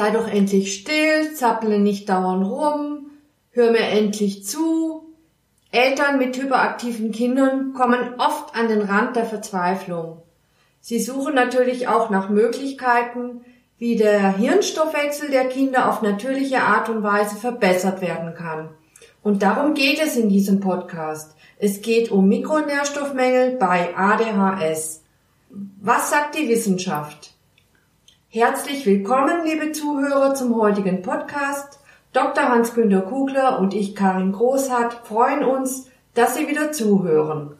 Sei doch endlich still, zapple nicht dauernd rum, hör mir endlich zu. Eltern mit hyperaktiven Kindern kommen oft an den Rand der Verzweiflung. Sie suchen natürlich auch nach Möglichkeiten, wie der Hirnstoffwechsel der Kinder auf natürliche Art und Weise verbessert werden kann. Und darum geht es in diesem Podcast. Es geht um Mikronährstoffmängel bei ADHS. Was sagt die Wissenschaft? Herzlich willkommen, liebe Zuhörer, zum heutigen Podcast. Dr. Hans-Günter Kugler und ich, Karin Großhardt, freuen uns, dass Sie wieder zuhören.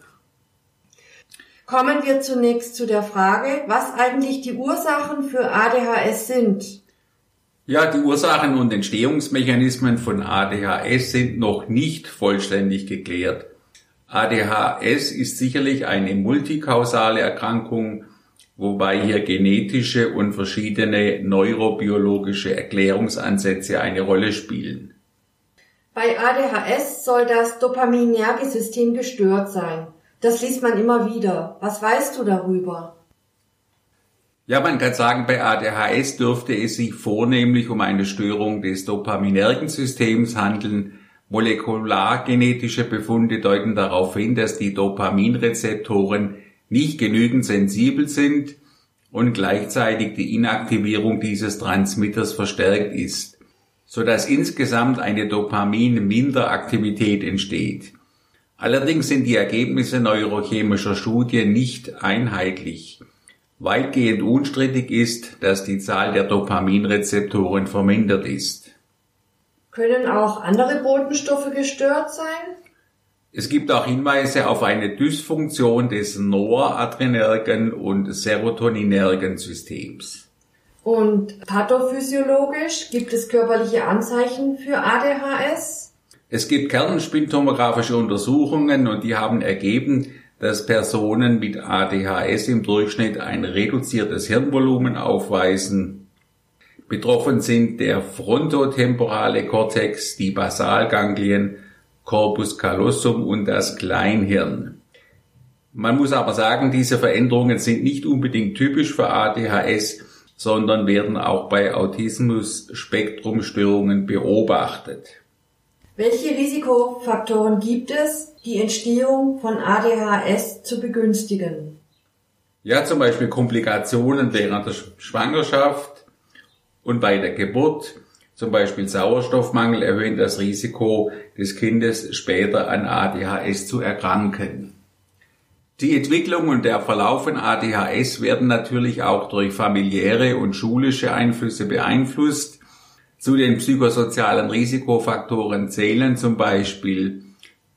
Kommen wir zunächst zu der Frage, was eigentlich die Ursachen für ADHS sind. Ja, die Ursachen und Entstehungsmechanismen von ADHS sind noch nicht vollständig geklärt. ADHS ist sicherlich eine multikausale Erkrankung wobei hier genetische und verschiedene neurobiologische Erklärungsansätze eine Rolle spielen. Bei ADHS soll das Dopaminergesystem gestört sein. Das liest man immer wieder. Was weißt du darüber? Ja, man kann sagen, bei ADHS dürfte es sich vornehmlich um eine Störung des Dopaminergensystems handeln. Molekulargenetische Befunde deuten darauf hin, dass die Dopaminrezeptoren nicht genügend sensibel sind und gleichzeitig die Inaktivierung dieses Transmitters verstärkt ist, so dass insgesamt eine Dopamin-Minderaktivität entsteht. Allerdings sind die Ergebnisse neurochemischer Studien nicht einheitlich. Weitgehend unstrittig ist, dass die Zahl der Dopaminrezeptoren vermindert ist. Können auch andere Botenstoffe gestört sein? Es gibt auch Hinweise auf eine Dysfunktion des noradrenergen und serotoninergen Systems. Und pathophysiologisch gibt es körperliche Anzeichen für ADHS? Es gibt kernspintomographische Untersuchungen und die haben ergeben, dass Personen mit ADHS im Durchschnitt ein reduziertes Hirnvolumen aufweisen. Betroffen sind der frontotemporale Kortex, die Basalganglien Corpus callosum und das Kleinhirn. Man muss aber sagen, diese Veränderungen sind nicht unbedingt typisch für ADHS, sondern werden auch bei Autismus-Spektrumstörungen beobachtet. Welche Risikofaktoren gibt es, die Entstehung von ADHS zu begünstigen? Ja, zum Beispiel Komplikationen während der Schwangerschaft und bei der Geburt, zum Beispiel Sauerstoffmangel erhöhen das Risiko des Kindes später an ADHS zu erkranken. Die Entwicklung und der Verlauf von ADHS werden natürlich auch durch familiäre und schulische Einflüsse beeinflusst. Zu den psychosozialen Risikofaktoren zählen zum Beispiel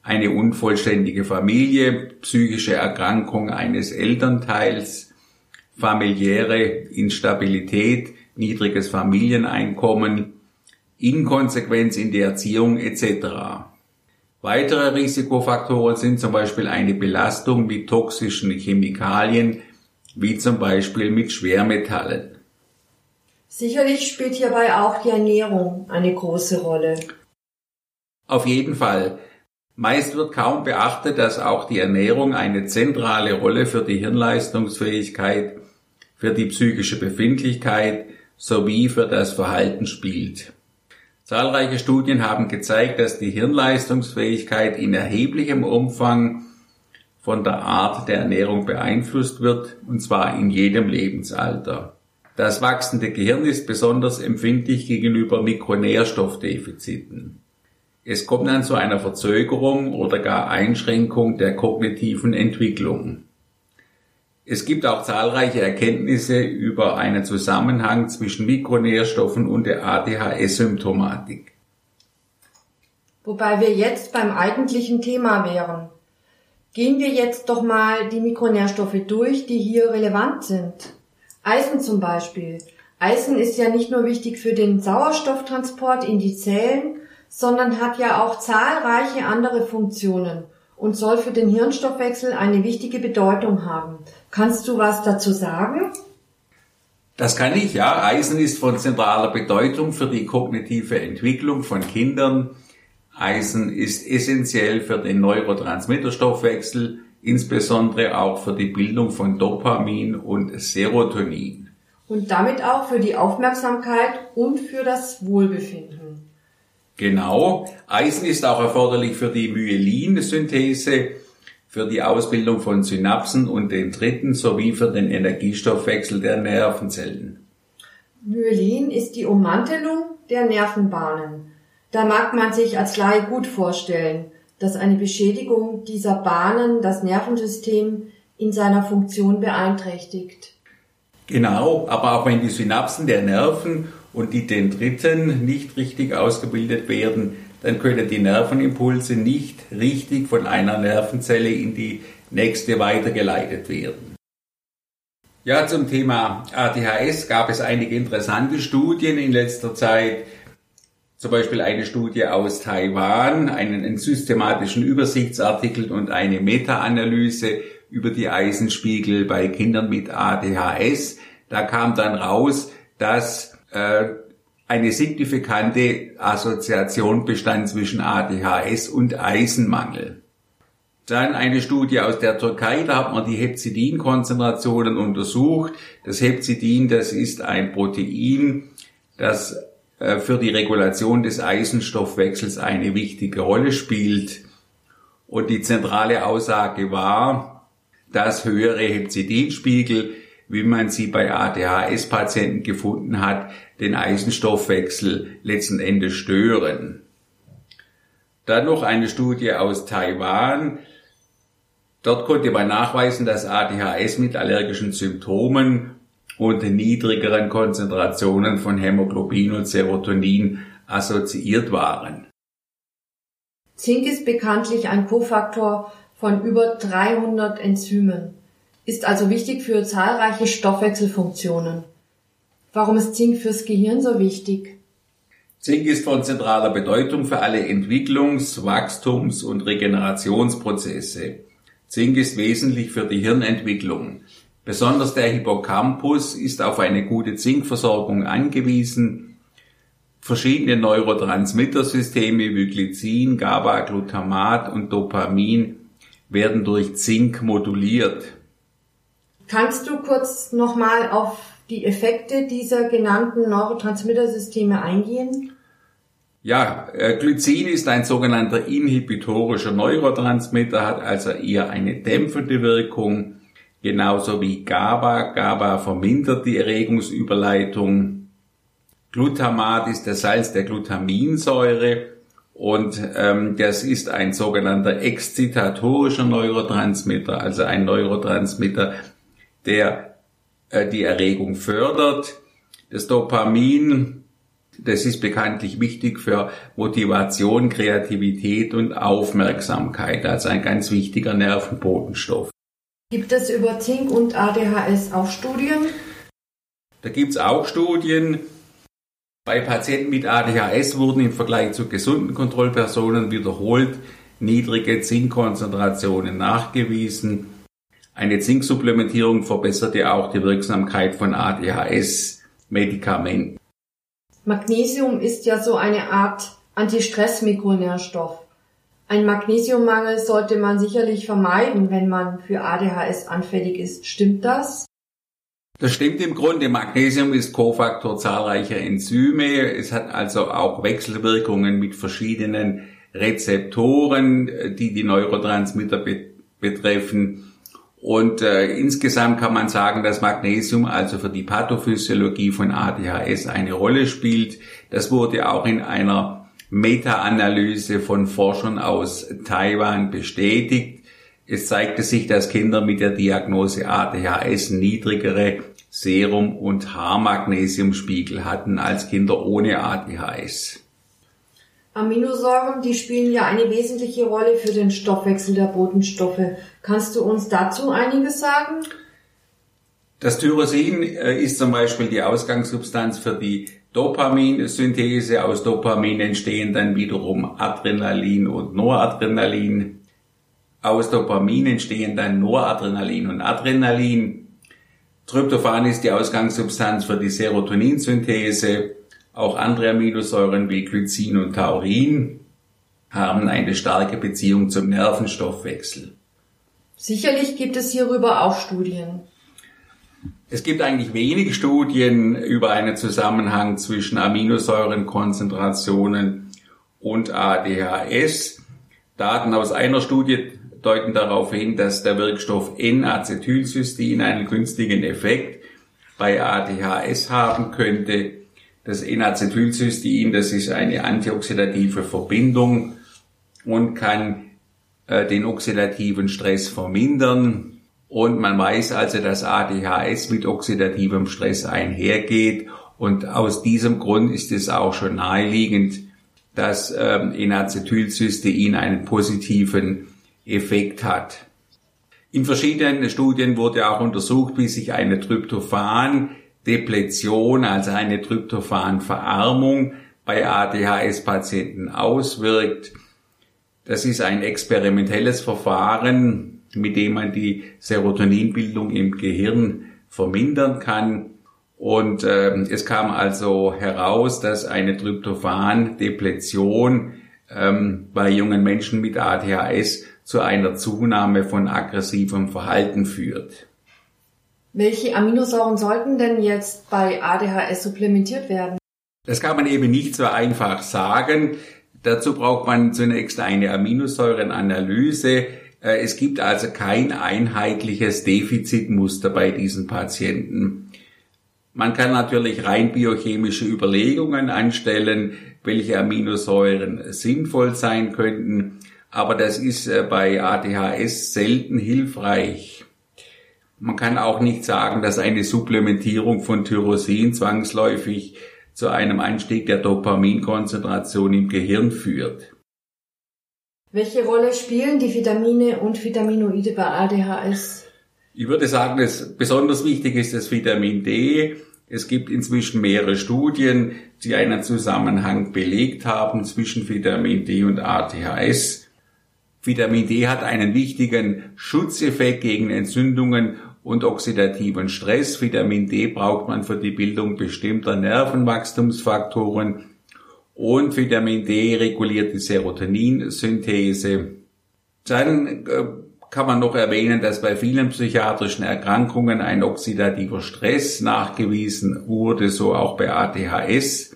eine unvollständige Familie, psychische Erkrankung eines Elternteils, familiäre Instabilität, niedriges Familieneinkommen, Inkonsequenz in der Erziehung etc. Weitere Risikofaktoren sind zum Beispiel eine Belastung mit toxischen Chemikalien, wie zum Beispiel mit Schwermetallen. Sicherlich spielt hierbei auch die Ernährung eine große Rolle. Auf jeden Fall. Meist wird kaum beachtet, dass auch die Ernährung eine zentrale Rolle für die Hirnleistungsfähigkeit, für die psychische Befindlichkeit sowie für das Verhalten spielt. Zahlreiche Studien haben gezeigt, dass die Hirnleistungsfähigkeit in erheblichem Umfang von der Art der Ernährung beeinflusst wird, und zwar in jedem Lebensalter. Das wachsende Gehirn ist besonders empfindlich gegenüber Mikronährstoffdefiziten. Es kommt dann zu einer Verzögerung oder gar Einschränkung der kognitiven Entwicklung. Es gibt auch zahlreiche Erkenntnisse über einen Zusammenhang zwischen Mikronährstoffen und der ADHS-Symptomatik. Wobei wir jetzt beim eigentlichen Thema wären. Gehen wir jetzt doch mal die Mikronährstoffe durch, die hier relevant sind. Eisen zum Beispiel. Eisen ist ja nicht nur wichtig für den Sauerstofftransport in die Zellen, sondern hat ja auch zahlreiche andere Funktionen und soll für den Hirnstoffwechsel eine wichtige Bedeutung haben. Kannst du was dazu sagen? Das kann ich, ja. Eisen ist von zentraler Bedeutung für die kognitive Entwicklung von Kindern. Eisen ist essentiell für den Neurotransmitterstoffwechsel, insbesondere auch für die Bildung von Dopamin und Serotonin. und damit auch für die Aufmerksamkeit und für das Wohlbefinden. Genau. Eisen ist auch erforderlich für die Myelinsynthese, für die Ausbildung von Synapsen und Dendriten sowie für den Energiestoffwechsel der Nervenzellen. Myelin ist die Ummantelung der Nervenbahnen. Da mag man sich als Laie gut vorstellen, dass eine Beschädigung dieser Bahnen das Nervensystem in seiner Funktion beeinträchtigt. Genau, aber auch wenn die Synapsen der Nerven und die Dendriten nicht richtig ausgebildet werden, dann können die Nervenimpulse nicht richtig von einer Nervenzelle in die nächste weitergeleitet werden. Ja, zum Thema ADHS gab es einige interessante Studien in letzter Zeit. Zum Beispiel eine Studie aus Taiwan, einen systematischen Übersichtsartikel und eine Meta-Analyse über die Eisenspiegel bei Kindern mit ADHS. Da kam dann raus, dass äh, eine signifikante Assoziation bestand zwischen ADHS und Eisenmangel. Dann eine Studie aus der Türkei, da hat man die Hepzidin-Konzentrationen untersucht. Das Hepzidin, das ist ein Protein, das äh, für die Regulation des Eisenstoffwechsels eine wichtige Rolle spielt. Und die zentrale Aussage war, dass höhere Hepzidinspiegel, wie man sie bei ADHS-Patienten gefunden hat, den Eisenstoffwechsel letzten Endes stören. Dann noch eine Studie aus Taiwan, Dort konnte man nachweisen, dass ADHS mit allergischen Symptomen und niedrigeren Konzentrationen von Hämoglobin und Serotonin assoziiert waren. Zink ist bekanntlich ein Kofaktor von über 300 Enzymen, ist also wichtig für zahlreiche Stoffwechselfunktionen. Warum ist Zink fürs Gehirn so wichtig? Zink ist von zentraler Bedeutung für alle Entwicklungs-, Wachstums- und Regenerationsprozesse. Zink ist wesentlich für die Hirnentwicklung. Besonders der Hippocampus ist auf eine gute Zinkversorgung angewiesen. Verschiedene Neurotransmittersysteme wie Glycin, GABA, Glutamat und Dopamin werden durch Zink moduliert. Kannst du kurz nochmal auf die Effekte dieser genannten Neurotransmittersysteme eingehen? Ja, äh, Glycin ist ein sogenannter inhibitorischer Neurotransmitter, hat also eher eine dämpfende Wirkung, genauso wie GABA. GABA vermindert die Erregungsüberleitung. Glutamat ist der Salz der Glutaminsäure und ähm, das ist ein sogenannter exzitatorischer Neurotransmitter, also ein Neurotransmitter, der äh, die Erregung fördert. Das Dopamin das ist bekanntlich wichtig für Motivation, Kreativität und Aufmerksamkeit, also ein ganz wichtiger Nervenbotenstoff. Gibt es über Zink und ADHS auch Studien? Da gibt's auch Studien. Bei Patienten mit ADHS wurden im Vergleich zu gesunden Kontrollpersonen wiederholt niedrige Zinkkonzentrationen nachgewiesen. Eine Zinksupplementierung verbesserte auch die Wirksamkeit von ADHS-Medikamenten. Magnesium ist ja so eine Art Antistress-Mikronährstoff. Ein Magnesiummangel sollte man sicherlich vermeiden, wenn man für ADHS anfällig ist. Stimmt das? Das stimmt im Grunde. Magnesium ist Kofaktor zahlreicher Enzyme. Es hat also auch Wechselwirkungen mit verschiedenen Rezeptoren, die die Neurotransmitter be betreffen. Und äh, insgesamt kann man sagen, dass Magnesium also für die Pathophysiologie von ADHS eine Rolle spielt. Das wurde auch in einer Meta-Analyse von Forschern aus Taiwan bestätigt. Es zeigte sich, dass Kinder mit der Diagnose ADHS niedrigere Serum- und Haarmagnesiumspiegel hatten als Kinder ohne ADHS. Aminosäuren, die spielen ja eine wesentliche Rolle für den Stoffwechsel der Botenstoffe. Kannst du uns dazu einiges sagen? Das Tyrosin äh, ist zum Beispiel die Ausgangssubstanz für die Dopaminsynthese. Aus Dopamin entstehen dann wiederum Adrenalin und Noradrenalin. Aus Dopamin entstehen dann Noradrenalin und Adrenalin. Tryptophan ist die Ausgangssubstanz für die Serotoninsynthese. Auch andere Aminosäuren wie Glycin und Taurin haben eine starke Beziehung zum Nervenstoffwechsel. Sicherlich gibt es hierüber auch Studien. Es gibt eigentlich wenige Studien über einen Zusammenhang zwischen Aminosäurenkonzentrationen und ADHS. Daten aus einer Studie deuten darauf hin, dass der Wirkstoff N-Acetylcystein einen günstigen Effekt bei ADHS haben könnte. Das N-Acetylcystein, das ist eine antioxidative Verbindung und kann äh, den oxidativen Stress vermindern. Und man weiß also, dass ADHS mit oxidativem Stress einhergeht. Und aus diesem Grund ist es auch schon naheliegend, dass ähm, Enacetylcystein einen positiven Effekt hat. In verschiedenen Studien wurde auch untersucht, wie sich eine Tryptophan-Depletion, also eine Tryptophan-Verarmung bei ADHS-Patienten auswirkt. Das ist ein experimentelles Verfahren, mit dem man die Serotoninbildung im Gehirn vermindern kann. Und äh, es kam also heraus, dass eine Tryptophan-Depletion ähm, bei jungen Menschen mit ADHS zu einer Zunahme von aggressivem Verhalten führt. Welche Aminosäuren sollten denn jetzt bei ADHS supplementiert werden? Das kann man eben nicht so einfach sagen. Dazu braucht man zunächst eine Aminosäurenanalyse. Äh, es gibt also kein einheitliches Defizitmuster bei diesen Patienten. Man kann natürlich rein biochemische Überlegungen anstellen, welche Aminosäuren sinnvoll sein könnten, aber das ist äh, bei ADHS selten hilfreich. Man kann auch nicht sagen, dass eine Supplementierung von Tyrosin zwangsläufig zu einem Anstieg der Dopaminkonzentration im Gehirn führt. Welche Rolle spielen die Vitamine und Vitaminoide bei ADHS? Ich würde sagen, dass besonders wichtig ist das Vitamin D. Es gibt inzwischen mehrere Studien, die einen Zusammenhang belegt haben zwischen Vitamin D und ADHS. Vitamin D hat einen wichtigen Schutzeffekt gegen Entzündungen und oxidativen Stress. Vitamin D braucht man für die Bildung bestimmter Nervenwachstumsfaktoren und Vitamin D reguliert die Serotoninsynthese. Dann äh, kann man noch erwähnen, dass bei vielen psychiatrischen Erkrankungen ein oxidativer Stress nachgewiesen wurde, so auch bei ADHS.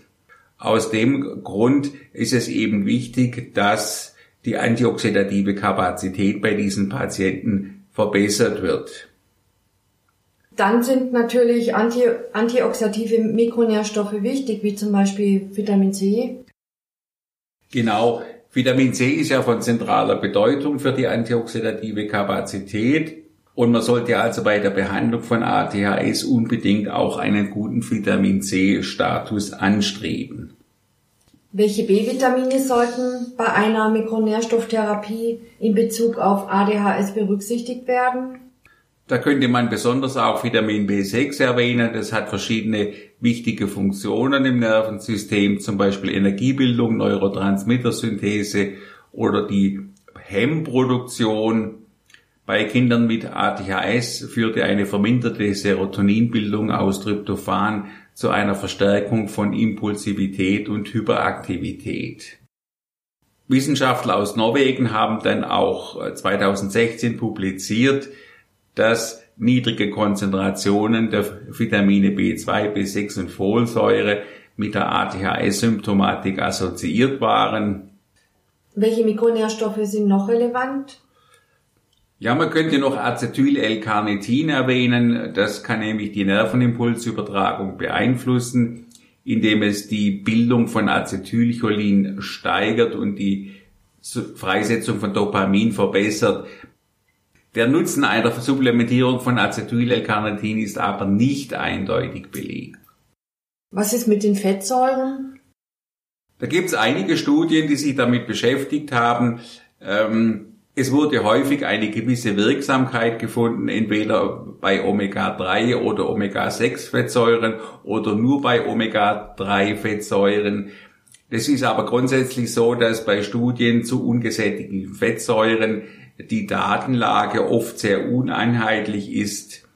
Aus dem Grund ist es eben wichtig, dass die antioxidative Kapazität bei diesen Patienten verbessert wird. Dann sind natürlich anti antioxidative Mikronährstoffe wichtig, wie zum Beispiel Vitamin C. Genau. Vitamin C ist ja von zentraler Bedeutung für die antioxidative Kapazität. Und man sollte also bei der Behandlung von ADHS unbedingt auch einen guten Vitamin C-Status anstreben. Welche B-Vitamine sollten bei einer Mikronährstofftherapie in Bezug auf ADHS berücksichtigt werden? Da könnte man besonders auch Vitamin B6 erwähnen. Das hat verschiedene wichtige Funktionen im Nervensystem, zum Beispiel Energiebildung, Neurotransmittersynthese oder die Hemmproduktion. Bei Kindern mit ADHS führte eine verminderte Serotoninbildung aus Tryptophan zu einer Verstärkung von Impulsivität und Hyperaktivität. Wissenschaftler aus Norwegen haben dann auch 2016 publiziert, dass niedrige Konzentrationen der Vitamine B2, B6 und Folsäure mit der ADHS-Symptomatik assoziiert waren. Welche Mikronährstoffe sind noch relevant? Ja, man könnte noch Acetyl-L-Carnitin erwähnen. Das kann nämlich die Nervenimpulsübertragung beeinflussen, indem es die Bildung von Acetylcholin steigert und die Freisetzung von Dopamin verbessert. Der Nutzen einer Supplementierung von Acetyl-L-Carnitin ist aber nicht eindeutig belegt. Was ist mit den Fettsäuren? Da gibt es einige Studien, die sich damit beschäftigt haben. Ähm, es wurde häufig eine gewisse Wirksamkeit gefunden, entweder bei Omega-3 oder Omega-6-Fettsäuren oder nur bei Omega-3-Fettsäuren. Es ist aber grundsätzlich so, dass bei Studien zu ungesättigten Fettsäuren die Datenlage oft sehr uneinheitlich ist.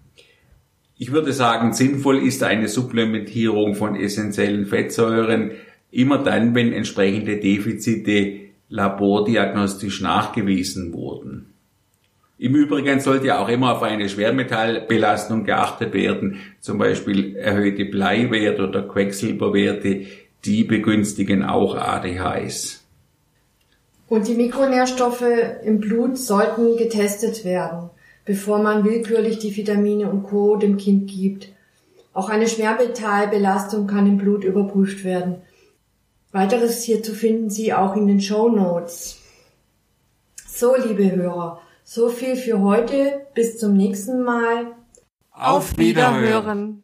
Ich würde sagen, sinnvoll ist eine Supplementierung von essentiellen Fettsäuren immer dann, wenn entsprechende Defizite labordiagnostisch nachgewiesen wurden. Im Übrigen sollte auch immer auf eine Schwermetallbelastung geachtet werden, zum Beispiel erhöhte Bleiwerte oder Quecksilberwerte, die begünstigen auch ADHS. Und die Mikronährstoffe im Blut sollten getestet werden, bevor man willkürlich die Vitamine und Co. dem Kind gibt. Auch eine Schwermetallbelastung kann im Blut überprüft werden. Weiteres hierzu finden Sie auch in den Show Notes. So, liebe Hörer, so viel für heute. Bis zum nächsten Mal. Auf Wiederhören.